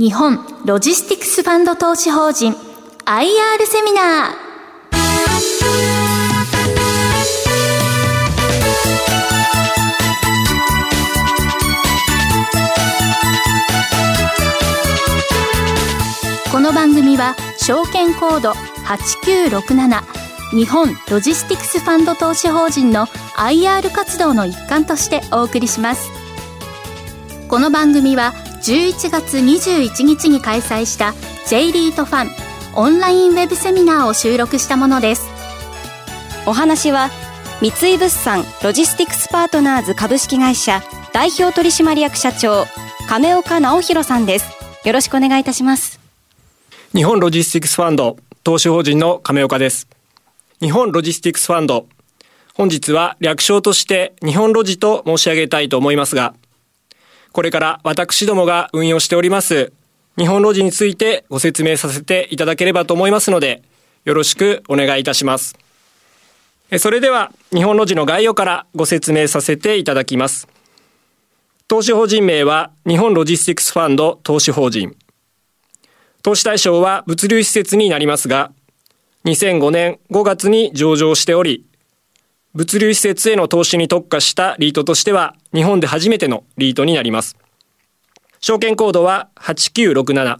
日本ロジスティクスファンド投資法人 IR セミナー。この番組は証券コード8967日本ロジスティクスファンド投資法人の IR 活動の一環としてお送りします。この番組は11月21日に開催した J リートファンオンラインウェブセミナーを収録したものです。お話は三井物産ロジスティクスパートナーズ株式会社代表取締役社長亀岡直弘さんです。よろしくお願いいたします。日本ロジスティクスファンド投資法人の亀岡です。日本ロジスティクスファンド本日は略称として日本ロジと申し上げたいと思いますがこれから私どもが運用しております日本ロジについてご説明させていただければと思いますのでよろしくお願いいたします。それでは日本ロジの概要からご説明させていただきます。投資法人名は日本ロジスティクスファンド投資法人。投資対象は物流施設になりますが、2005年5月に上場しており、物流施設への投資に特化したリートとしては日本で初めてのリートになります。証券コードは8967。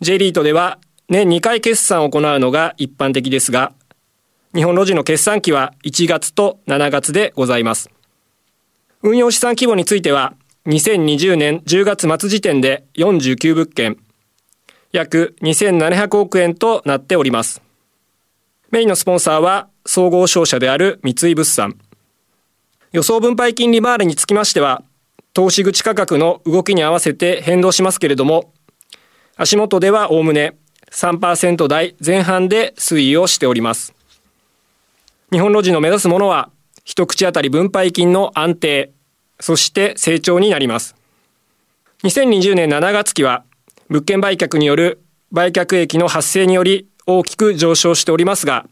J リートでは年2回決算を行うのが一般的ですが、日本ロジの決算期は1月と7月でございます。運用資産規模については、2020年10月末時点で49物件、約2700億円となっております。メインのスポンサーは総合商社である三井物産。予想分配金利回りにつきましては、投資口価格の動きに合わせて変動しますけれども、足元ではおおむね3%台前半で推移をしております。日本ロジの目指すものは、一口当たり分配金の安定、そして成長になります。2020年7月期は物件売却による売却益の発生により大きく上昇しておりますが、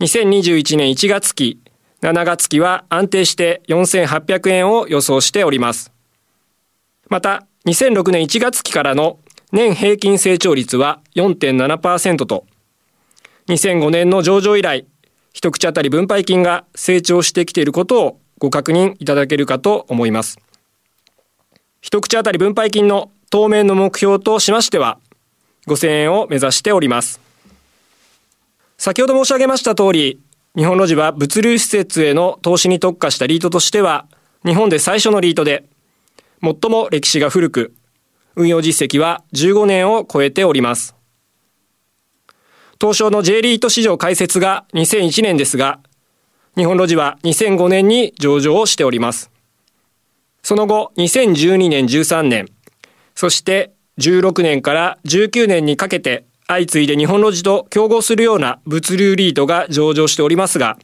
2021年1月期、7月期は安定して4800円を予想しております。また、2006年1月期からの年平均成長率は4.7%と、2005年の上場以来、一口当たり分配金が成長してきていることをご確認いただけるかと思います。一口当たり分配金の当面の目標としましては、5000円を目指しております。先ほど申し上げました通り、日本ロジは物流施設への投資に特化したリートとしては、日本で最初のリートで、最も歴史が古く、運用実績は15年を超えております。東証の J リート市場開設が2001年ですが、日本ロジは2005年に上場をしております。その後、2012年13年、そして16年から19年にかけて相次いで日本ロジと競合するような物流リートが上場しておりますが、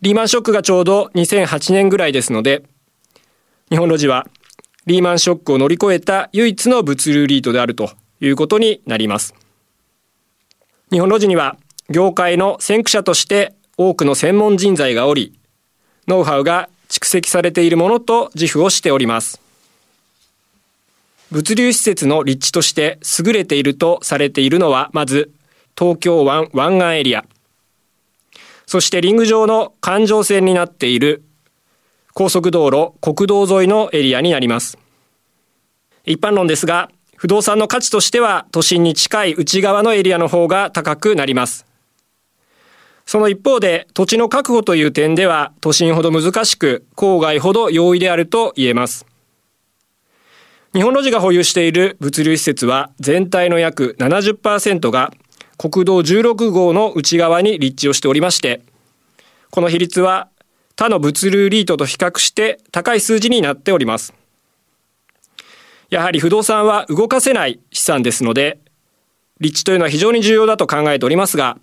リーマンショックがちょうど2008年ぐらいですので、日本ロジはリーマンショックを乗り越えた唯一の物流リートであるということになります。日本ロジには業界の先駆者として多くの専門人材がおり、ノウハウが蓄積されているものと自負をしております。物流施設の立地として優れているとされているのは、まず、東京湾湾岸エリア。そしてリング上の環状線になっている高速道路、国道沿いのエリアになります。一般論ですが、不動産の価値としては都心に近い内側のエリアの方が高くなります。その一方で土地の確保という点では都心ほど難しく郊外ほど容易であると言えます。日本ロジが保有している物流施設は全体の約70%が国道16号の内側に立地をしておりまして、この比率は他の物流リートと比較して高い数字になっております。やはり不動産は動かせない資産ですので、立地というのは非常に重要だと考えておりますが、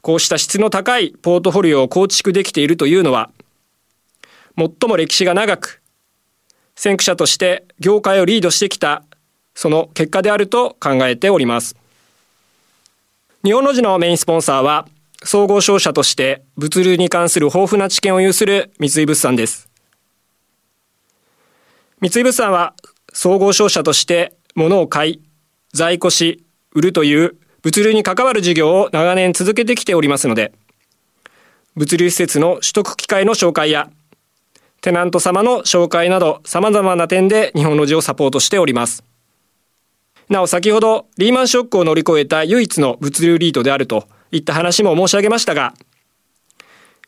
こうした質の高いポートフォリオを構築できているというのは、最も歴史が長く、先駆者として業界をリードしてきたその結果であると考えております。日本の字のメインスポンサーは総合商社として物流に関する豊富な知見を有する三井物産です。三井物産は総合商社として物を買い、在庫し、売るという物流に関わる事業を長年続けてきておりますので、物流施設の取得機会の紹介や、テナント様の紹介など様々な点で日本ロジをサポートしております。なお先ほどリーマンショックを乗り越えた唯一の物流リートであるといった話も申し上げましたが、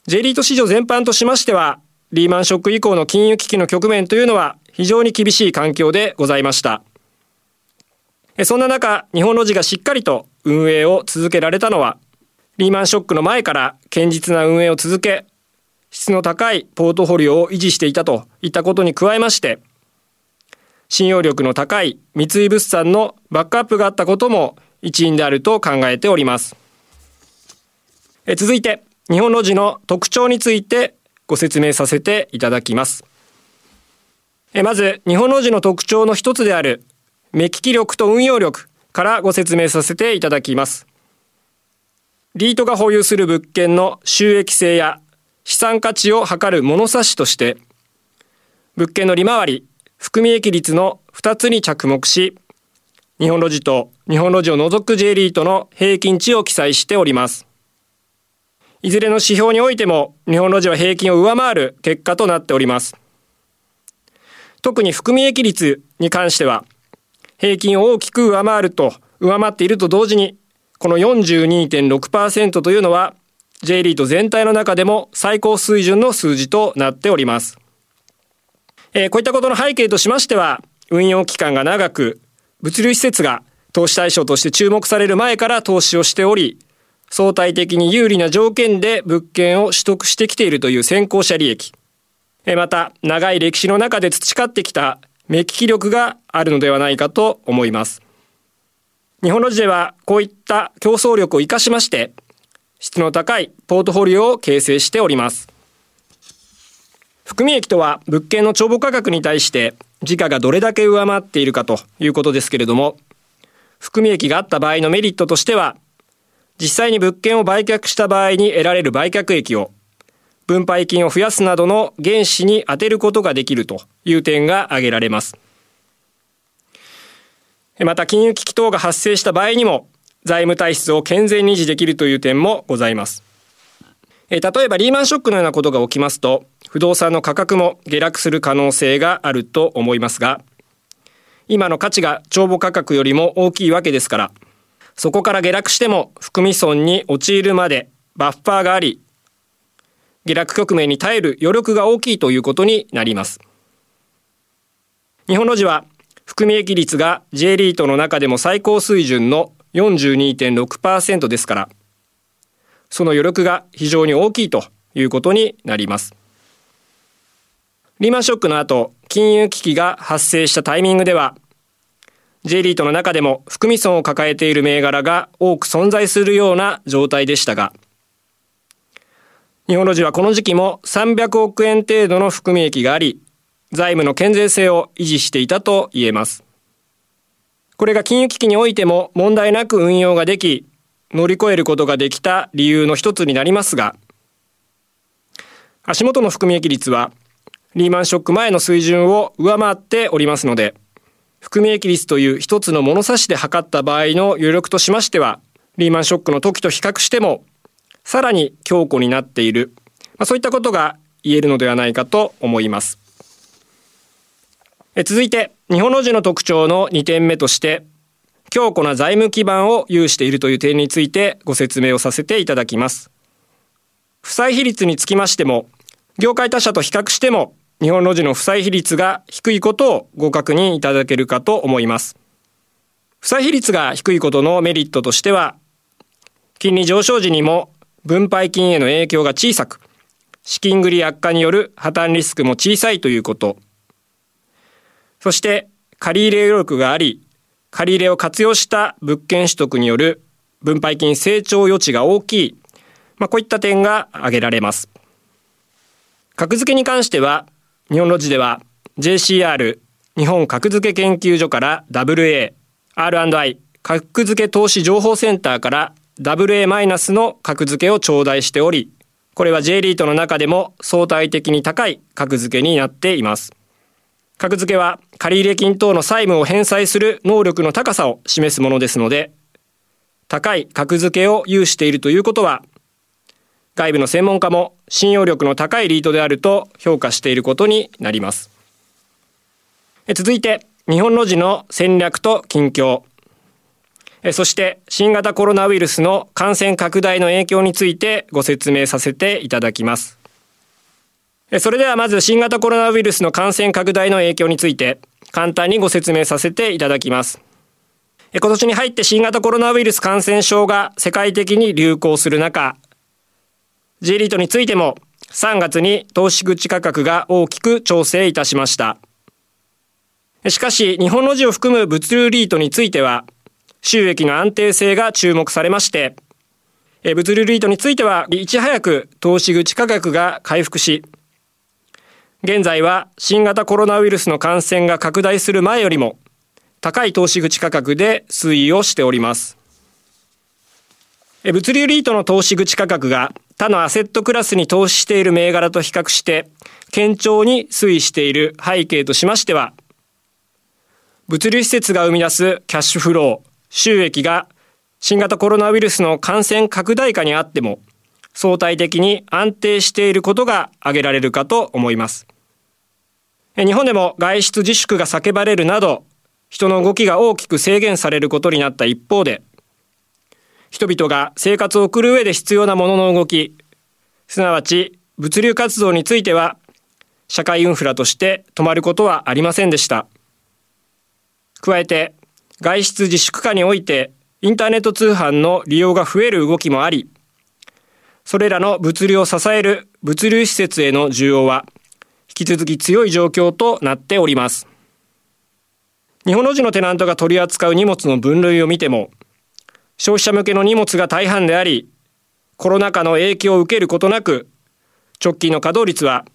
J リート市場全般としましては、リーマンショック以降の金融危機の局面というのは非常に厳しい環境でございました。そんな中、日本ロジがしっかりと運営を続けられたのは、リーマンショックの前から堅実な運営を続け、質の高いポートフォリオを維持していたといったことに加えまして、信用力の高い三井物産のバックアップがあったことも一因であると考えております。え続いて、日本ロジの特徴についてご説明させていただきます。えまず、日本ロジの特徴の一つである目利き力と運用力からご説明させていただきます。リートが保有する物件の収益性や資産価値を測る物差しとして、物件の利回り、含み益率の2つに着目し、日本ロジと日本ロジを除く J リートの平均値を記載しております。いずれの指標においても日本ロジは平均を上回る結果となっております。特に含み益率に関しては、平均を大きく上回ると、上回っていると同時に、この42.6%というのは、J リート全体の中でも最高水準の数字となっております。えー、こういったことの背景としましては、運用期間が長く、物流施設が投資対象として注目される前から投資をしており、相対的に有利な条件で物件を取得してきているという先行者利益。また、長い歴史の中で培ってきた目利き力があるのではないかと思います。日本の時ではこういった競争力を生かしまして、質の高いポートフォリオを形成しております。含み益とは物件の帳簿価格に対して時価がどれだけ上回っているかということですけれども、含み益があった場合のメリットとしては、実際に物件を売却した場合に得られる売却益を分配金を増やすなどの原資に充てることができるという点が挙げられます。また金融危機等が発生した場合にも財務体質を健全に維持できるという点もございます。え例えばリーマンショックのようなことが起きますと不動産の価格も下落する可能性があると思いますが今の価値が帳簿価格よりも大きいわけですからそこから下落しても含み損に陥るまでバッファーがあり下落局面に耐える余力が大きいということになります。日本の字は含み益率が J リートの中でも最高水準の42.6%ですから、その余力が非常に大きいということになります。リーマンショックの後、金融危機が発生したタイミングでは、J リートの中でも含み損を抱えている銘柄が多く存在するような状態でしたが、日本の字はこの時期も300億円程度の含み益があり、財務の健全性を維持していたと言えます。これが金融危機においても問題なく運用ができ、乗り越えることができた理由の一つになりますが、足元の含み益率はリーマンショック前の水準を上回っておりますので、含み益率という一つの物差しで測った場合の余力としましては、リーマンショックの時と比較してもさらに強固になっている、まあ、そういったことが言えるのではないかと思います。え続いて、日本の字の特徴の2点目として、強固な財務基盤を有しているという点についてご説明をさせていただきます。負債比率につきましても、業界他社と比較しても、日本の字の負債比率が低いことをご確認いただけるかと思います。負債比率が低いことのメリットとしては、金利上昇時にも分配金への影響が小さく、資金繰り悪化による破綻リスクも小さいということ。そして、借入余力があり、借入れを活用した物件取得による分配金成長余地が大きい、まあ、こういった点が挙げられます。格付けに関しては、日本ロジでは JCR 日本格付け研究所から WA、R&I 格付け投資情報センターから AA- の格付けを頂戴しており、これは J リートの中でも相対的に高い格付けになっています。格付けは借入金等の債務を返済する能力の高さを示すものですので、高い格付けを有しているということは、外部の専門家も信用力の高いリートであると評価していることになります。続いて、日本の字の戦略と近況。そして新型コロナウイルスの感染拡大の影響についてご説明させていただきます。それではまず新型コロナウイルスの感染拡大の影響について簡単にご説明させていただきます。今年に入って新型コロナウイルス感染症が世界的に流行する中、J リートについても3月に投資口価格が大きく調整いたしました。しかし日本の字を含む物流リートについては収益の安定性が注目されまして、物流リートについてはいち早く投資口価格が回復し、現在は新型コロナウイルスの感染が拡大する前よりも高い投資口価格で推移をしております。物流リートの投資口価格が他のアセットクラスに投資している銘柄と比較して堅調に推移している背景としましては、物流施設が生み出すキャッシュフロー、収益が新型コロナウイルスの感染拡大下にあっても相対的に安定していることが挙げられるかと思います。日本でも外出自粛が叫ばれるなど、人の動きが大きく制限されることになった一方で、人々が生活を送る上で必要なものの動き、すなわち物流活動については、社会インフラとして止まることはありませんでした。加えて、外出自粛下において、インターネット通販の利用が増える動きもあり、それらの物流を支える物流施設への需要は引き続き強い状況となっております。日本の字のテナントが取り扱う荷物の分類を見ても、消費者向けの荷物が大半であり、コロナ禍の影響を受けることなく、直近の稼働率は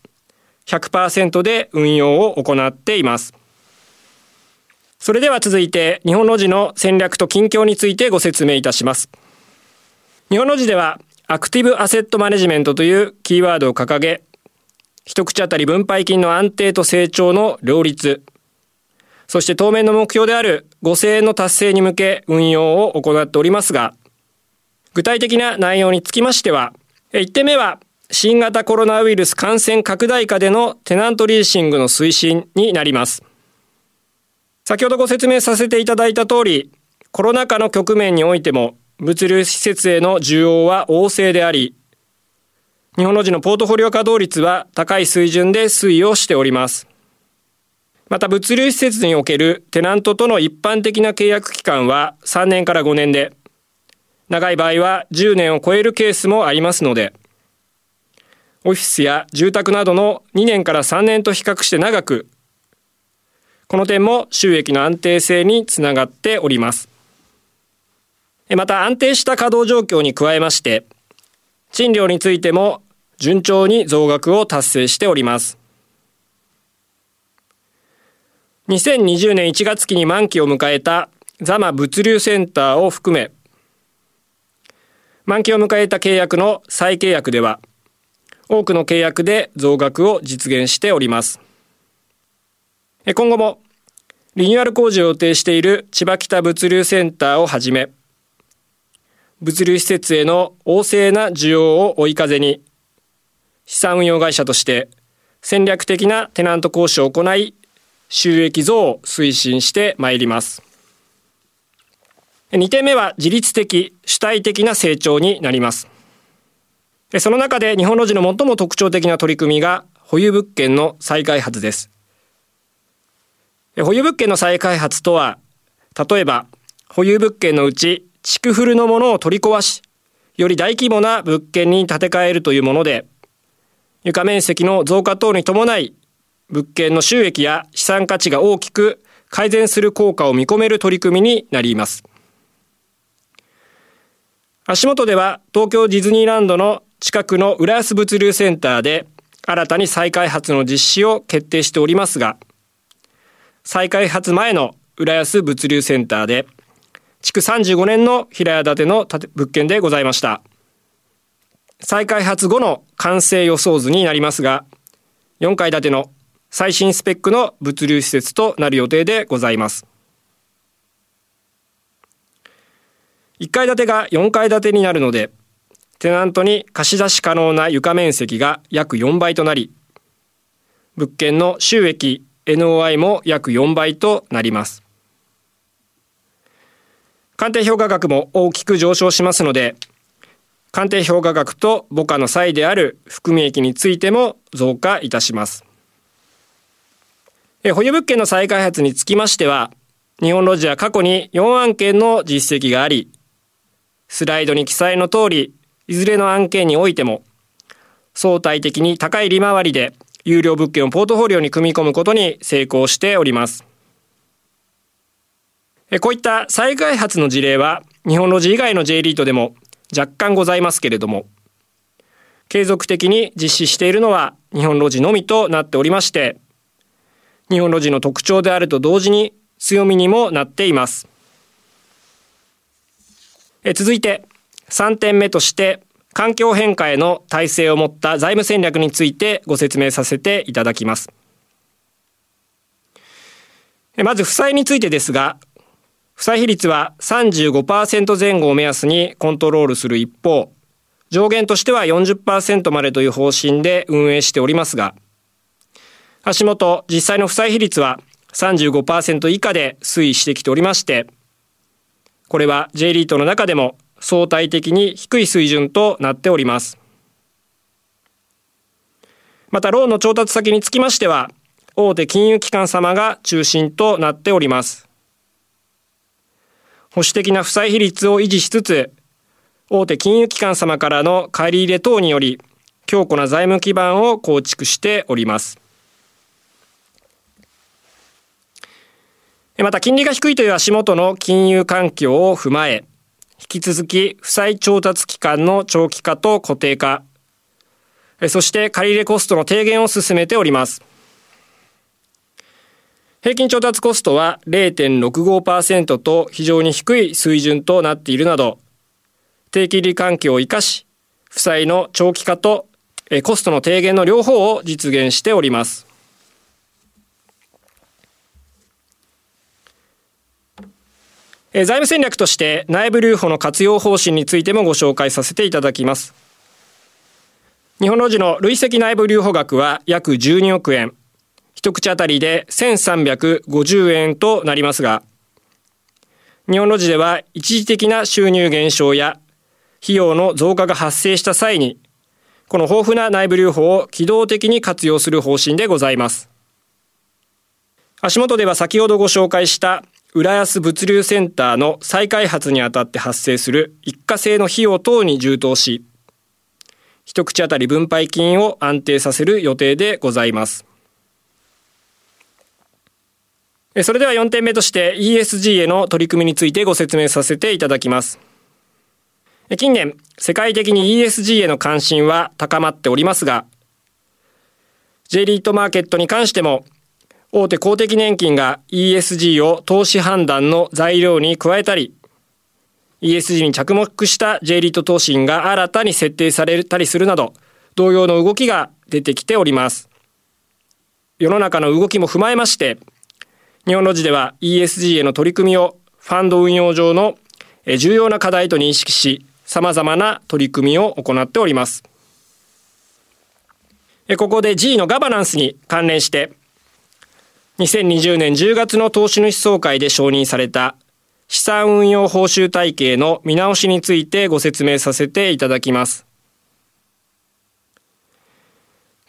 100%で運用を行っています。それでは続いて、日本の字の戦略と近況についてご説明いたします。日本の字では、アクティブアセットマネジメントというキーワードを掲げ、一口当たり分配金の安定と成長の両立、そして当面の目標である5000円の達成に向け運用を行っておりますが、具体的な内容につきましては、1点目は新型コロナウイルス感染拡大下でのテナントリーシングの推進になります。先ほどご説明させていただいた通り、コロナ禍の局面においても物流施設への需要は旺盛であり、日本の字のポートフォリオ稼働率は高い水準で推移をしております。また物流施設におけるテナントとの一般的な契約期間は3年から5年で、長い場合は10年を超えるケースもありますので、オフィスや住宅などの2年から3年と比較して長く、この点も収益の安定性につながっております。また安定した稼働状況に加えまして、賃料についても順調に増額を達成しております。2020年1月期に満期を迎えたザマ物流センターを含め、満期を迎えた契約の再契約では、多くの契約で増額を実現しております。今後もリニューアル工事を予定している千葉北物流センターをはじめ、物流施設への旺盛な需要を追い風に、資産運用会社として戦略的なテナント交渉を行い、収益増を推進してまいります。2点目は自律的、主体的な成長になります。その中で日本路地の最も特徴的な取り組みが保有物件の再開発です。保有物件の再開発とは、例えば保有物件のうち築古のものを取り壊し、より大規模な物件に建て替えるというもので、床面積の増加等に伴い、物件の収益や資産価値が大きく改善する効果を見込める取り組みになります。足元では東京ディズニーランドの近くの浦安物流センターで新たに再開発の実施を決定しておりますが、再開発前の浦安物流センターで築35年の平屋建ての物件でございました。再開発後の完成予想図になりますが、4階建ての最新スペックの物流施設となる予定でございます。1階建てが4階建てになるので、テナントに貸し出し可能な床面積が約4倍となり、物件の収益 NOI も約4倍となります。鑑定評価額も大きく上昇しますので、鑑定評価額と母価の際である含み益についても増加いたします。保有物件の再開発につきましては、日本ロジは過去に4案件の実績があり、スライドに記載の通り、いずれの案件においても、相対的に高い利回りで有料物件をポートフォリオに組み込むことに成功しております。こういった再開発の事例は日本ロジ以外の J リートでも若干ございますけれども、継続的に実施しているのは日本ロジのみとなっておりまして、日本ロジの特徴であると同時に強みにもなっています。続いて3点目として環境変化への体制を持った財務戦略についてご説明させていただきます。まず負債についてですが、負債比率は35%前後を目安にコントロールする一方、上限としては40%までという方針で運営しておりますが、足元実際の負債比率は35%以下で推移してきておりまして、これは J リートの中でも相対的に低い水準となっております。またローンの調達先につきましては、大手金融機関様が中心となっております。保守的な負債比率を維持しつつ、大手金融機関様からの借り入れ等により、強固な財務基盤を構築しております。また金利が低いという足元の金融環境を踏まえ、引き続き負債調達期間の長期化と固定化、そして借り入れコストの低減を進めております。平均調達コストは0.65%と非常に低い水準となっているなど、低金利環境を生かし、負債の長期化とコストの低減の両方を実現しております。財務戦略として内部留保の活用方針についてもご紹介させていただきます。日本の時の累積内部留保額は約12億円。一口当たりで1350円となりますが、日本の字では一時的な収入減少や費用の増加が発生した際に、この豊富な内部留保を機動的に活用する方針でございます。足元では先ほどご紹介した浦安物流センターの再開発にあたって発生する一過性の費用等に充当し、一口当たり分配金を安定させる予定でございます。それでは4点目として ESG への取り組みについてご説明させていただきます。近年、世界的に ESG への関心は高まっておりますが、J リートマーケットに関しても、大手公的年金が ESG を投資判断の材料に加えたり、ESG に着目した J リート投資が新たに設定されたりするなど、同様の動きが出てきております。世の中の動きも踏まえまして、日本ロジでは ESG への取り組みをファンド運用上の重要な課題と認識し、様々な取り組みを行っております。ここで G のガバナンスに関連して、2020年10月の投資主総会で承認された資産運用報酬体系の見直しについてご説明させていただきます。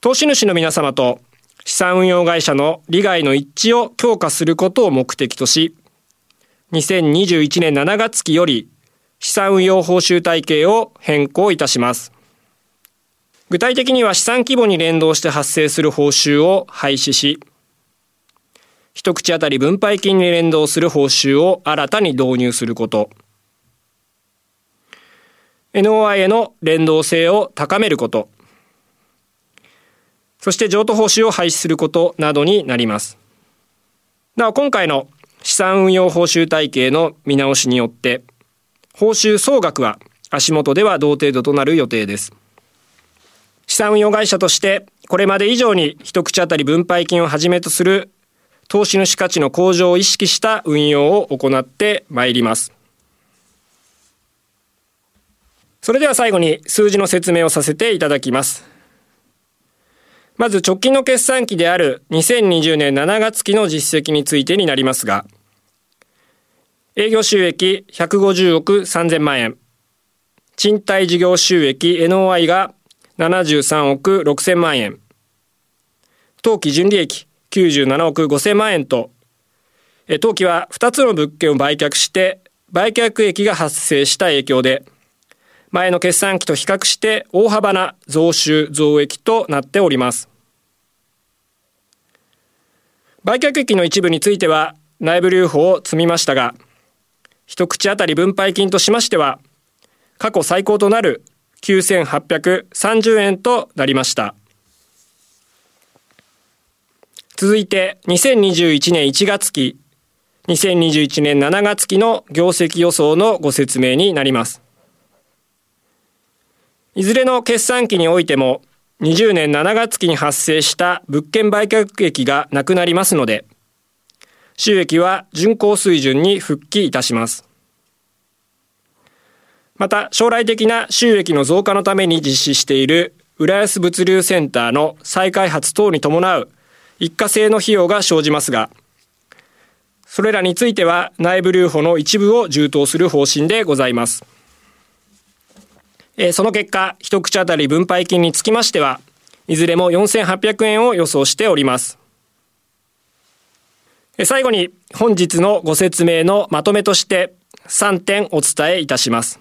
投資主の皆様と資産運用会社の利害の一致を強化することを目的とし、2021年7月期より資産運用報酬体系を変更いたします。具体的には資産規模に連動して発生する報酬を廃止し、一口当たり分配金に連動する報酬を新たに導入すること、NOI への連動性を高めること、そして譲渡報酬を廃止することなどになります。なお今回の資産運用報酬体系の見直しによって、報酬総額は足元では同程度となる予定です。資産運用会社としてこれまで以上に一口当たり分配金をはじめとする投資主価値の向上を意識した運用を行ってまいります。それでは最後に数字の説明をさせていただきます。まず直近の決算期である2020年7月期の実績についてになりますが、営業収益150億3000万円、賃貸事業収益 NOI が73億6000万円、当期純利益97億5000万円と、当期は2つの物件を売却して売却益が発生した影響で、前の決算期と比較して大幅な増収増益となっております。売却益の一部については内部留保を積みましたが、一口当たり分配金としましては、過去最高となる9830円となりました。続いて2021年1月期、2021年7月期の業績予想のご説明になります。いずれの決算期においても、20年7月期に発生した物件売却益がなくなりますので、収益は巡航水準に復帰いたします。また、将来的な収益の増加のために実施している浦安物流センターの再開発等に伴う一過性の費用が生じますが、それらについては内部留保の一部を充当する方針でございます。えー、その結果、一口当たり分配金につきましては、いずれも4800円を予想しております。最後に本日のご説明のまとめとして3点お伝えいたします。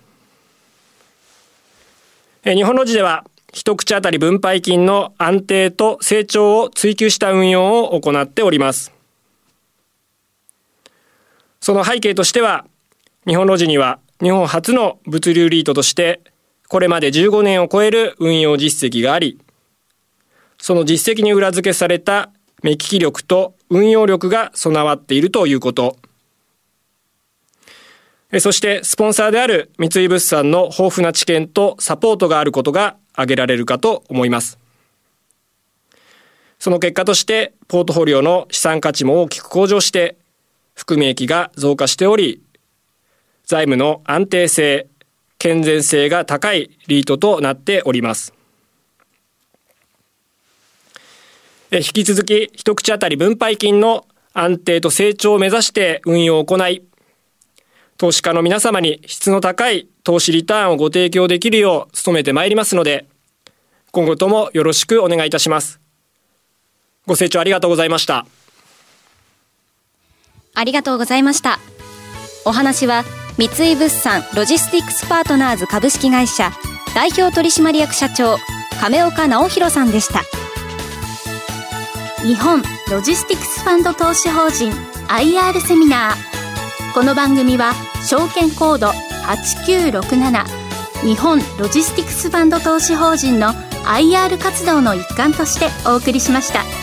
日本の字では一口当たり分配金の安定と成長を追求した運用を行っております。その背景としては、日本の字には日本初の物流リートとしてこれまで15年を超える運用実績があり、その実績に裏付けされた目利き力と運用力が備わっているということ。そしてスポンサーである三井物産の豊富な知見とサポートがあることが挙げられるかと思います。その結果としてポートフォリオの資産価値も大きく向上して含み益が増加しており財務の安定性健全性が高いリートとなっております。引き続き一口当たり分配金の安定と成長を目指して運用を行い、投資家の皆様に質の高い投資リターンをご提供できるよう努めてまいりますので、今後ともよろしくお願いいたします。ご清聴ありがとうございました。ありがとうございました。お話は三井物産ロジスティックスパートナーズ株式会社代表取締役社長亀岡直弘さんでした日本ロジスティクスファンド投資法人 IR セミナーこの番組は証券コード8967日本ロジスティクスファンド投資法人の IR 活動の一環としてお送りしました。